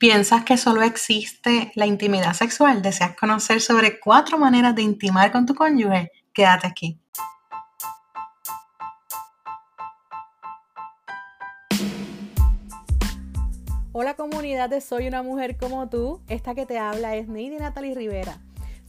¿Piensas que solo existe la intimidad sexual? ¿Deseas conocer sobre cuatro maneras de intimar con tu cónyuge? Quédate aquí. Hola comunidad Soy una mujer como tú. Esta que te habla es Neidi Natalie Rivera.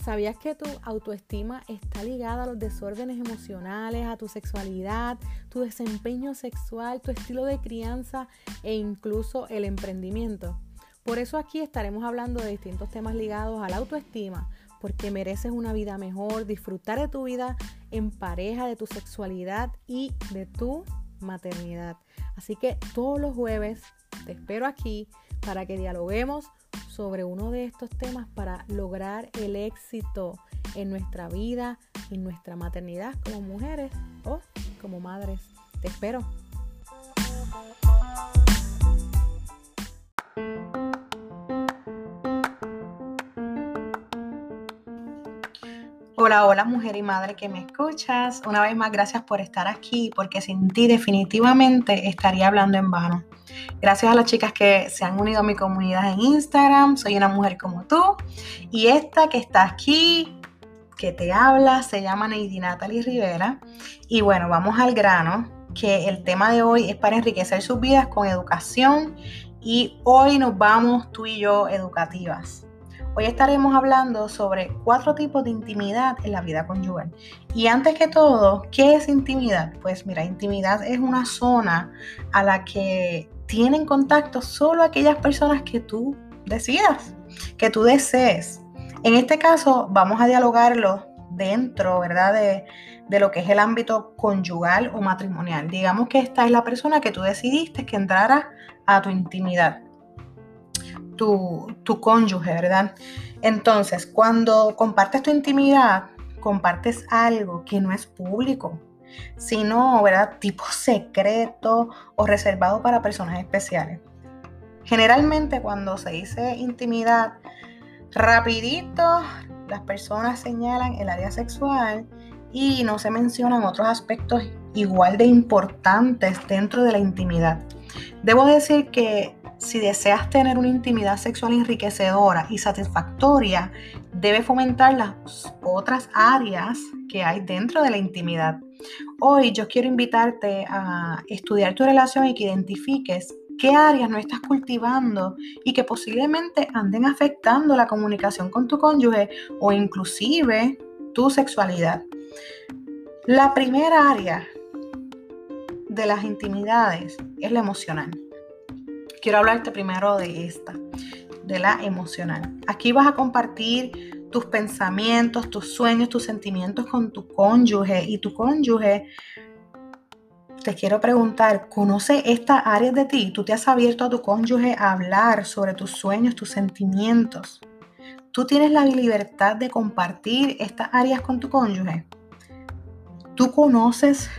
¿Sabías que tu autoestima está ligada a los desórdenes emocionales, a tu sexualidad, tu desempeño sexual, tu estilo de crianza e incluso el emprendimiento? Por eso aquí estaremos hablando de distintos temas ligados a la autoestima, porque mereces una vida mejor, disfrutar de tu vida en pareja, de tu sexualidad y de tu maternidad. Así que todos los jueves te espero aquí para que dialoguemos sobre uno de estos temas para lograr el éxito en nuestra vida, en nuestra maternidad como mujeres o como madres. Te espero. Hola, hola mujer y madre que me escuchas. Una vez más, gracias por estar aquí, porque sin ti definitivamente estaría hablando en vano. Gracias a las chicas que se han unido a mi comunidad en Instagram. Soy una mujer como tú. Y esta que está aquí, que te habla, se llama Neidi Natalie Rivera. Y bueno, vamos al grano, que el tema de hoy es para enriquecer sus vidas con educación. Y hoy nos vamos tú y yo educativas. Hoy estaremos hablando sobre cuatro tipos de intimidad en la vida conyugal. Y antes que todo, ¿qué es intimidad? Pues mira, intimidad es una zona a la que tienen contacto solo aquellas personas que tú decidas, que tú desees. En este caso, vamos a dialogarlo dentro, ¿verdad? De, de, lo que es el ámbito conyugal o matrimonial. Digamos que esta es la persona que tú decidiste que entrara a tu intimidad tu, cónyuge, ¿verdad? Entonces, cuando compartes tu intimidad, compartes algo que no es público, sino, ¿verdad? Tipo secreto o reservado para personas especiales. Generalmente cuando se dice intimidad, rapidito las personas señalan el área sexual y no se mencionan otros aspectos igual de importantes dentro de la intimidad. Debo decir que si deseas tener una intimidad sexual enriquecedora y satisfactoria, debe fomentar las otras áreas que hay dentro de la intimidad. Hoy yo quiero invitarte a estudiar tu relación y que identifiques qué áreas no estás cultivando y que posiblemente anden afectando la comunicación con tu cónyuge o inclusive tu sexualidad. La primera área de las intimidades es la emocional quiero hablarte primero de esta, de la emocional. Aquí vas a compartir tus pensamientos, tus sueños, tus sentimientos con tu cónyuge y tu cónyuge. Te quiero preguntar, ¿conoce estas áreas de ti? ¿Tú te has abierto a tu cónyuge a hablar sobre tus sueños, tus sentimientos? ¿Tú tienes la libertad de compartir estas áreas con tu cónyuge? ¿Tú conoces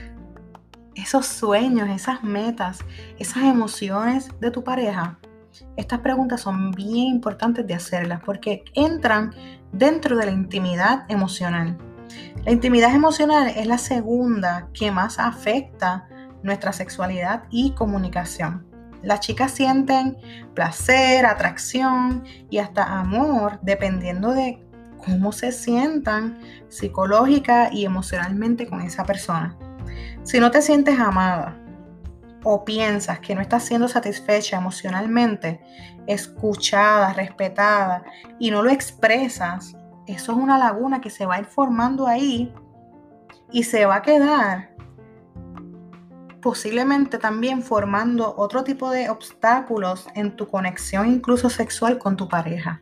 esos sueños, esas metas, esas emociones de tu pareja? Estas preguntas son bien importantes de hacerlas porque entran dentro de la intimidad emocional. La intimidad emocional es la segunda que más afecta nuestra sexualidad y comunicación. Las chicas sienten placer, atracción y hasta amor dependiendo de cómo se sientan psicológica y emocionalmente con esa persona. Si no te sientes amada o piensas que no estás siendo satisfecha emocionalmente, escuchada, respetada y no lo expresas, eso es una laguna que se va a ir formando ahí y se va a quedar posiblemente también formando otro tipo de obstáculos en tu conexión incluso sexual con tu pareja.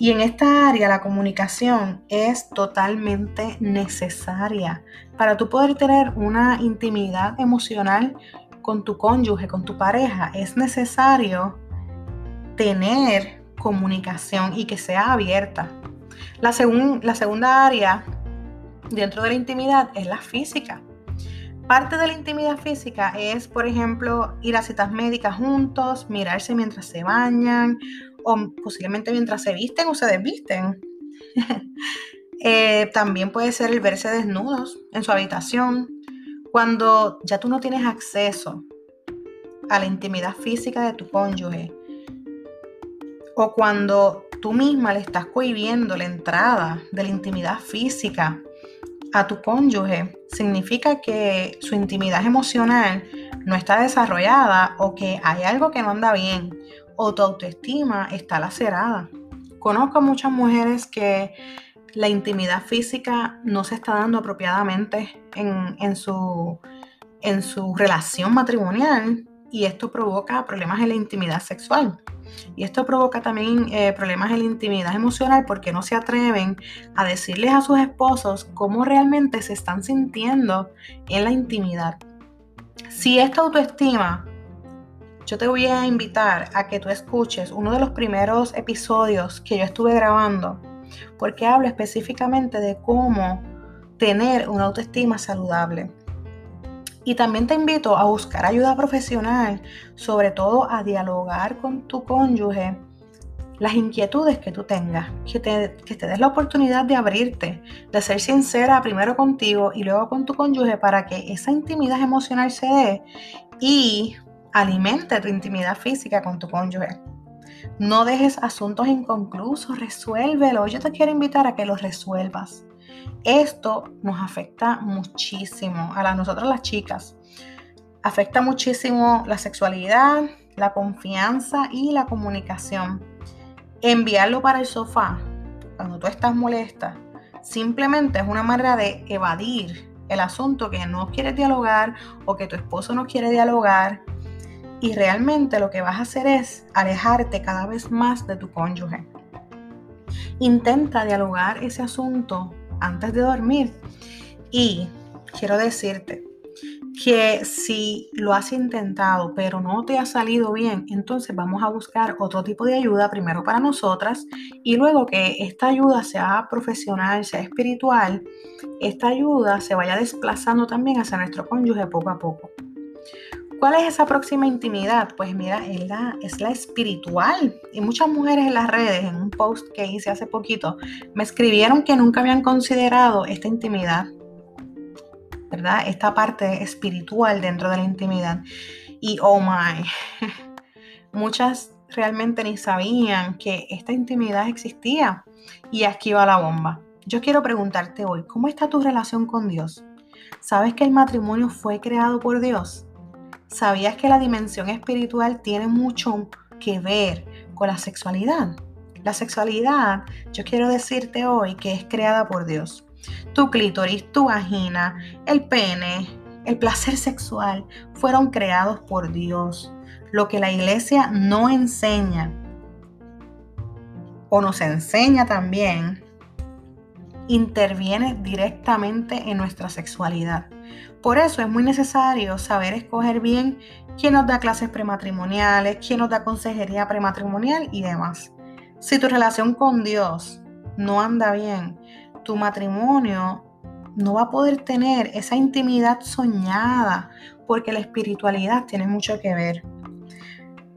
Y en esta área la comunicación es totalmente necesaria para tú poder tener una intimidad emocional con tu cónyuge, con tu pareja. Es necesario tener comunicación y que sea abierta. La, la segunda área dentro de la intimidad es la física. Parte de la intimidad física es, por ejemplo, ir a citas médicas juntos, mirarse mientras se bañan o posiblemente mientras se visten o se desvisten. Eh, también puede ser el verse desnudos en su habitación, cuando ya tú no tienes acceso a la intimidad física de tu cónyuge. o cuando tú misma le estás cohibiendo la entrada de la intimidad física a tu cónyuge, significa que su intimidad emocional no está desarrollada o que hay algo que no anda bien o tu autoestima está lacerada. Conozco muchas mujeres que la intimidad física no se está dando apropiadamente en, su, en su relación matrimonial y esto provoca problemas en la intimidad sexual. Y esto provoca también eh, problemas en la intimidad emocional porque no se atreven a decirles a sus esposos cómo realmente se están sintiendo en la intimidad. Si esta autoestima, yo te voy a invitar a que tú escuches uno de los primeros episodios que yo estuve grabando, porque hablo específicamente de cómo tener una autoestima saludable. Y también te invito a buscar ayuda profesional, sobre todo a dialogar con tu cónyuge las inquietudes que tú tengas, que te, que te des la oportunidad de abrirte, de ser sincera primero contigo y luego con tu cónyuge para que esa intimidad emocional se dé y alimente tu intimidad física con tu cónyuge. No dejes asuntos inconclusos, resuélvelo. Yo te quiero invitar a que los resuelvas. Esto nos afecta muchísimo a nosotros las chicas. Afecta muchísimo la sexualidad, la confianza y la comunicación. Enviarlo para el sofá cuando tú estás molesta simplemente es una manera de evadir el asunto que no quieres dialogar o que tu esposo no quiere dialogar. Y realmente lo que vas a hacer es alejarte cada vez más de tu cónyuge. Intenta dialogar ese asunto antes de dormir. Y quiero decirte que si lo has intentado pero no te ha salido bien, entonces vamos a buscar otro tipo de ayuda primero para nosotras y luego que esta ayuda sea profesional, sea espiritual, esta ayuda se vaya desplazando también hacia nuestro cónyuge poco a poco. ¿Cuál es esa próxima intimidad? Pues mira, es la, es la espiritual. Y muchas mujeres en las redes, en un post que hice hace poquito, me escribieron que nunca habían considerado esta intimidad, ¿verdad? Esta parte espiritual dentro de la intimidad. Y oh my, muchas realmente ni sabían que esta intimidad existía. Y aquí va la bomba. Yo quiero preguntarte hoy, ¿cómo está tu relación con Dios? ¿Sabes que el matrimonio fue creado por Dios? ¿Sabías que la dimensión espiritual tiene mucho que ver con la sexualidad? La sexualidad, yo quiero decirte hoy que es creada por Dios. Tu clítoris, tu vagina, el pene, el placer sexual fueron creados por Dios. Lo que la iglesia no enseña o nos enseña también interviene directamente en nuestra sexualidad. Por eso es muy necesario saber escoger bien quién nos da clases prematrimoniales, quién nos da consejería prematrimonial y demás. Si tu relación con Dios no anda bien, tu matrimonio no va a poder tener esa intimidad soñada, porque la espiritualidad tiene mucho que ver.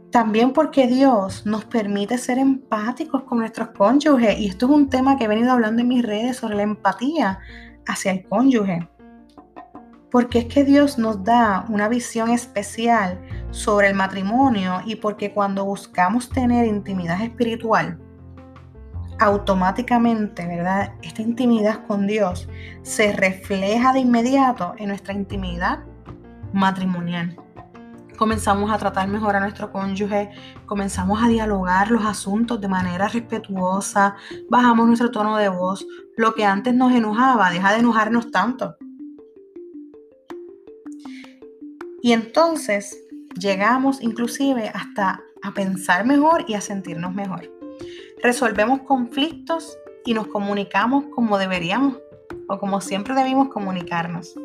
También porque Dios nos permite ser empáticos con nuestros cónyuges. Y esto es un tema que he venido hablando en mis redes sobre la empatía hacia el cónyuge. Porque es que Dios nos da una visión especial sobre el matrimonio y porque cuando buscamos tener intimidad espiritual, automáticamente, ¿verdad? Esta intimidad con Dios se refleja de inmediato en nuestra intimidad matrimonial comenzamos a tratar mejor a nuestro cónyuge, comenzamos a dialogar los asuntos de manera respetuosa, bajamos nuestro tono de voz, lo que antes nos enojaba, deja de enojarnos tanto. Y entonces llegamos inclusive hasta a pensar mejor y a sentirnos mejor. Resolvemos conflictos y nos comunicamos como deberíamos o como siempre debimos comunicarnos.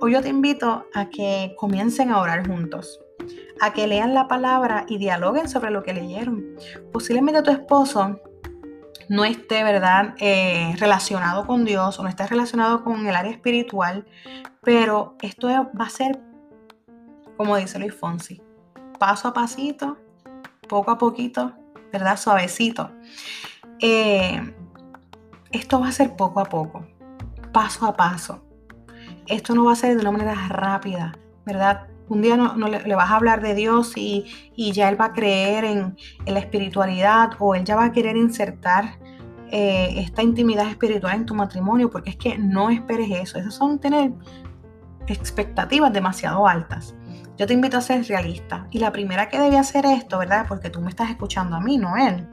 Hoy yo te invito a que comiencen a orar juntos, a que lean la palabra y dialoguen sobre lo que leyeron. Posiblemente tu esposo no esté, ¿verdad?, eh, relacionado con Dios o no esté relacionado con el área espiritual, pero esto va a ser, como dice Luis Fonsi, paso a pasito, poco a poquito, ¿verdad?, suavecito. Eh, esto va a ser poco a poco, paso a paso esto no va a ser de una manera rápida, ¿verdad? un día no, le, vas a hablar de Dios y, ya él va a creer en, la espiritualidad o él ya va a querer insertar eh, esta intimidad espiritual en tu matrimonio, porque es que no esperes eso. Esas son tener expectativas demasiado altas. Yo te invito a ser realista. Y la primera que debe hacer esto, ¿verdad? Porque tú me estás escuchando a mí, no él.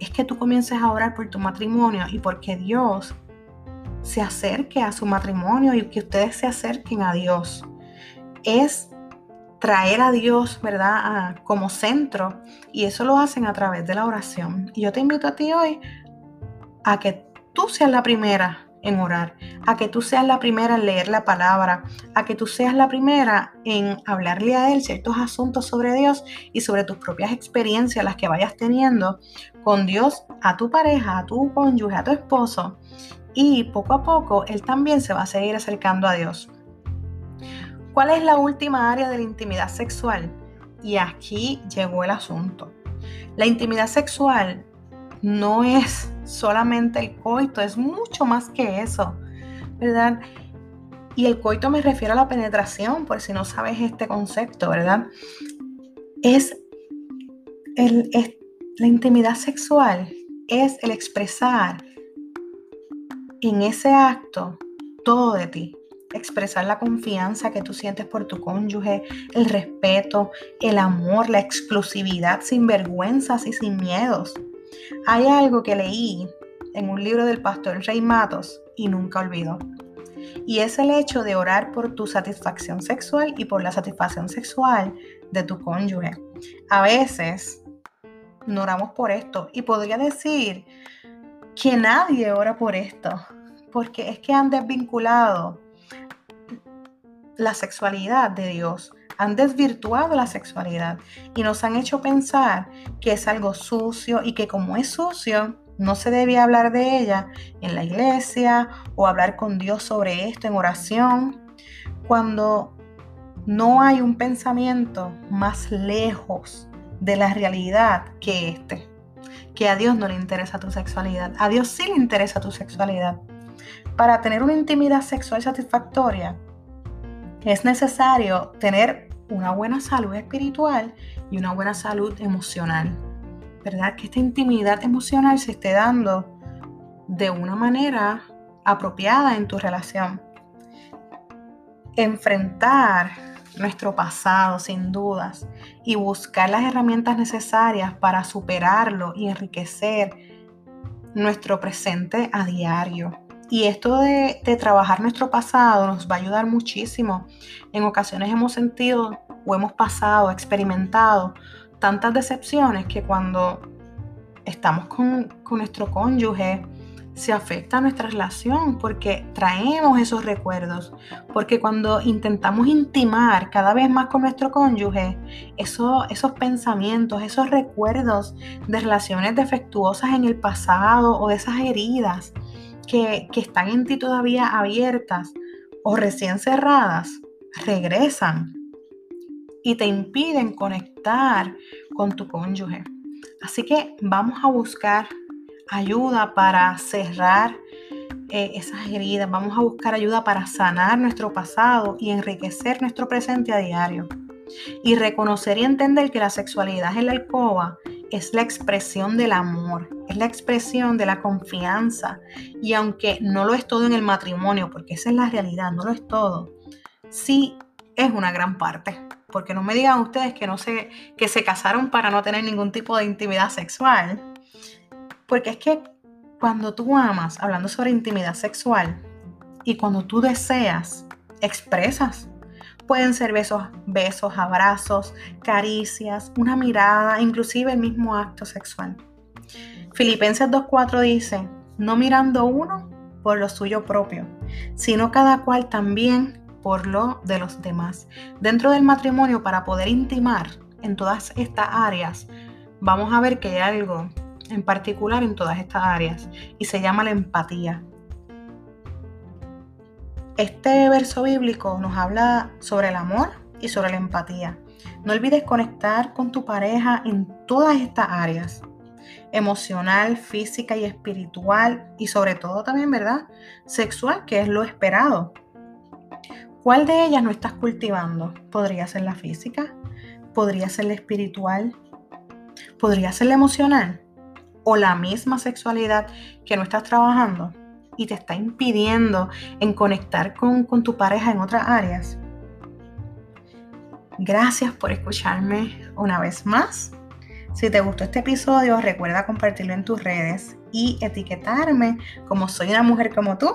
Es que tú comiences a orar por tu matrimonio y porque Dios se acerque a su matrimonio y que ustedes se acerquen a Dios. Es traer a Dios, ¿verdad? como centro y eso lo hacen a través de la oración. Y yo te invito a ti hoy a que tú seas la primera en orar, a que tú seas la primera en leer la palabra, a que tú seas la primera en hablarle a Él ciertos asuntos sobre Dios y sobre tus propias experiencias, las que vayas teniendo con Dios, a tu pareja, a tu cónyuge, a tu esposo. Y poco a poco Él también se va a seguir acercando a Dios. ¿Cuál es la última área de la intimidad sexual? Y aquí llegó el asunto. La intimidad sexual no es solamente el coito, es mucho más que eso, ¿verdad? Y el coito me refiero a la penetración, por si no sabes este concepto, ¿verdad? Es, el, la intimidad sexual, es el expresar en ese acto todo de ti. Expresar la confianza que tú sientes por tu cónyuge, el respeto, el amor, la exclusividad sin vergüenzas y sin miedos. Hay algo que leí en un libro del pastor Rey Matos y nunca olvido. Y es el hecho de orar por tu satisfacción sexual y por la satisfacción sexual de tu cónyuge. A veces no oramos por esto y podría decir que nadie ora por esto, porque es que han desvinculado la sexualidad de Dios han desvirtuado la sexualidad y nos han hecho pensar que es algo sucio y que como es sucio, no se debe hablar de ella en la iglesia o hablar con Dios sobre esto en oración, cuando no hay un pensamiento más lejos de la realidad que este. Que a Dios no le interesa tu sexualidad, a Dios sí le interesa tu sexualidad. Para tener una intimidad sexual satisfactoria, es necesario tener una buena salud espiritual y una buena salud emocional. ¿Verdad? Que esta intimidad emocional se esté dando de una manera apropiada en tu relación. Enfrentar nuestro pasado sin dudas y buscar las herramientas necesarias para superarlo y enriquecer nuestro presente a diario. Y esto de, trabajar nuestro pasado nos va a ayudar muchísimo. En ocasiones hemos sentido o hemos pasado, experimentado tantas decepciones que cuando estamos con, con nuestro cónyuge, se afecta nuestra relación porque traemos esos recuerdos, porque cuando intentamos intimar cada vez más con nuestro cónyuge, eso, esos pensamientos, esos recuerdos de relaciones defectuosas en el pasado o de esas heridas, que, están en ti todavía abiertas o recién cerradas, regresan y te impiden conectar con tu cónyuge. Así que vamos a buscar ayuda para cerrar eh, esas heridas, vamos a buscar ayuda para sanar nuestro pasado y enriquecer nuestro presente a diario. Y reconocer y entender que la sexualidad en la alcoba es la expresión del amor, es la expresión de la confianza. Y aunque no lo es todo en el matrimonio, porque esa es la realidad, no lo es todo, sí es una gran parte. Porque no me digan ustedes que, no que se casaron para no tener ningún tipo de intimidad sexual. Porque es que cuando tú amas, hablando sobre intimidad sexual, y cuando tú deseas, expresas Pueden ser besos, besos, abrazos, caricias, una mirada, inclusive el mismo acto sexual. Filipenses 2.4 dice, no mirando uno por lo suyo propio, sino cada cual también por lo de los demás. Dentro del matrimonio, para poder intimar en todas estas áreas, vamos a ver que hay algo en particular en todas estas áreas y se llama la empatía. Este verso bíblico nos habla sobre el amor y sobre la empatía. No olvides conectar con tu pareja en todas estas áreas, emocional, física y espiritual y sobre todo también, ¿verdad? Sexual, que es lo esperado. ¿Cuál de ellas no estás cultivando? Podría ser la física, podría ser la espiritual, podría ser la emocional o la misma sexualidad que no estás trabajando y te está impidiendo en conectar con, con tu pareja en otras áreas. Gracias por escucharme una vez más. Si te gustó este episodio, recuerda compartirlo en tus redes y etiquetarme como soy una mujer como tú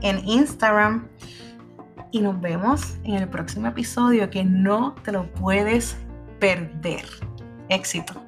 en Instagram. Y nos vemos en el próximo episodio que no te lo puedes perder. Éxito.